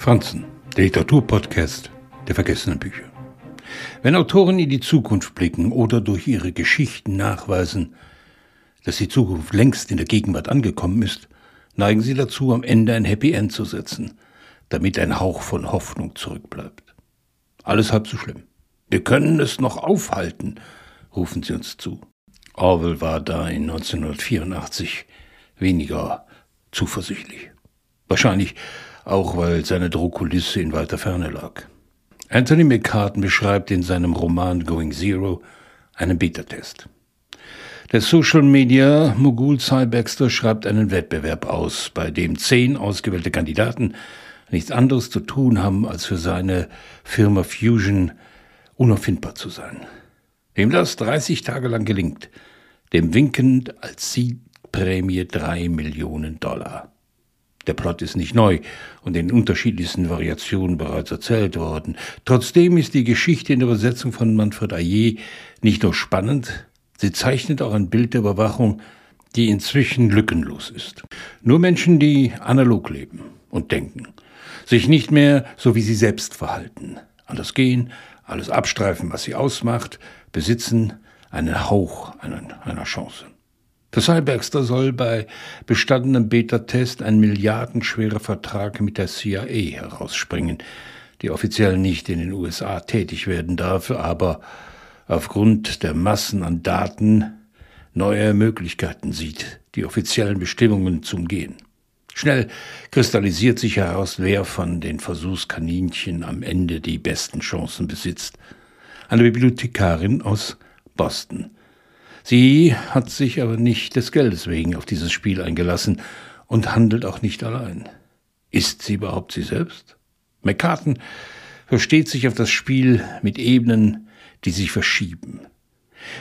Franzen, der Literaturpodcast der vergessenen Bücher. Wenn Autoren in die Zukunft blicken oder durch ihre Geschichten nachweisen, dass die Zukunft längst in der Gegenwart angekommen ist, neigen sie dazu, am Ende ein Happy End zu setzen, damit ein Hauch von Hoffnung zurückbleibt. Alles halb so schlimm. Wir können es noch aufhalten, rufen sie uns zu. Orwell war da in 1984 weniger zuversichtlich. Wahrscheinlich auch weil seine Drohkulisse in weiter Ferne lag. Anthony McCartan beschreibt in seinem Roman Going Zero einen Beta-Test. Der Social Media Mogul Cy Baxter schreibt einen Wettbewerb aus, bei dem zehn ausgewählte Kandidaten nichts anderes zu tun haben, als für seine Firma Fusion unauffindbar zu sein. Wem das 30 Tage lang gelingt, dem winkend als Siegprämie drei Millionen Dollar. Der Plot ist nicht neu und in unterschiedlichsten Variationen bereits erzählt worden. Trotzdem ist die Geschichte in der Übersetzung von Manfred Ayer nicht nur spannend, sie zeichnet auch ein Bild der Überwachung, die inzwischen lückenlos ist. Nur Menschen, die analog leben und denken, sich nicht mehr so wie sie selbst verhalten, anders gehen, alles abstreifen, was sie ausmacht, besitzen einen Hauch einer, einer Chance. Cy Baxter soll bei bestandenem Beta-Test ein milliardenschwerer Vertrag mit der CIA herausspringen, die offiziell nicht in den USA tätig werden darf, aber aufgrund der Massen an Daten neue Möglichkeiten sieht, die offiziellen Bestimmungen zu umgehen. Schnell kristallisiert sich heraus, wer von den Versuchskaninchen am Ende die besten Chancen besitzt. Eine Bibliothekarin aus Boston, Sie hat sich aber nicht des Geldes wegen auf dieses Spiel eingelassen und handelt auch nicht allein. Ist sie überhaupt sie selbst? McCartan versteht sich auf das Spiel mit Ebenen, die sich verschieben.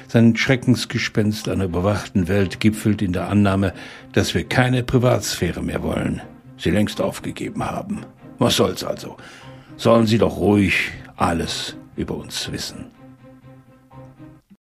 Sein Schreckensgespenst einer überwachten Welt gipfelt in der Annahme, dass wir keine Privatsphäre mehr wollen, sie längst aufgegeben haben. Was soll's also? Sollen sie doch ruhig alles über uns wissen.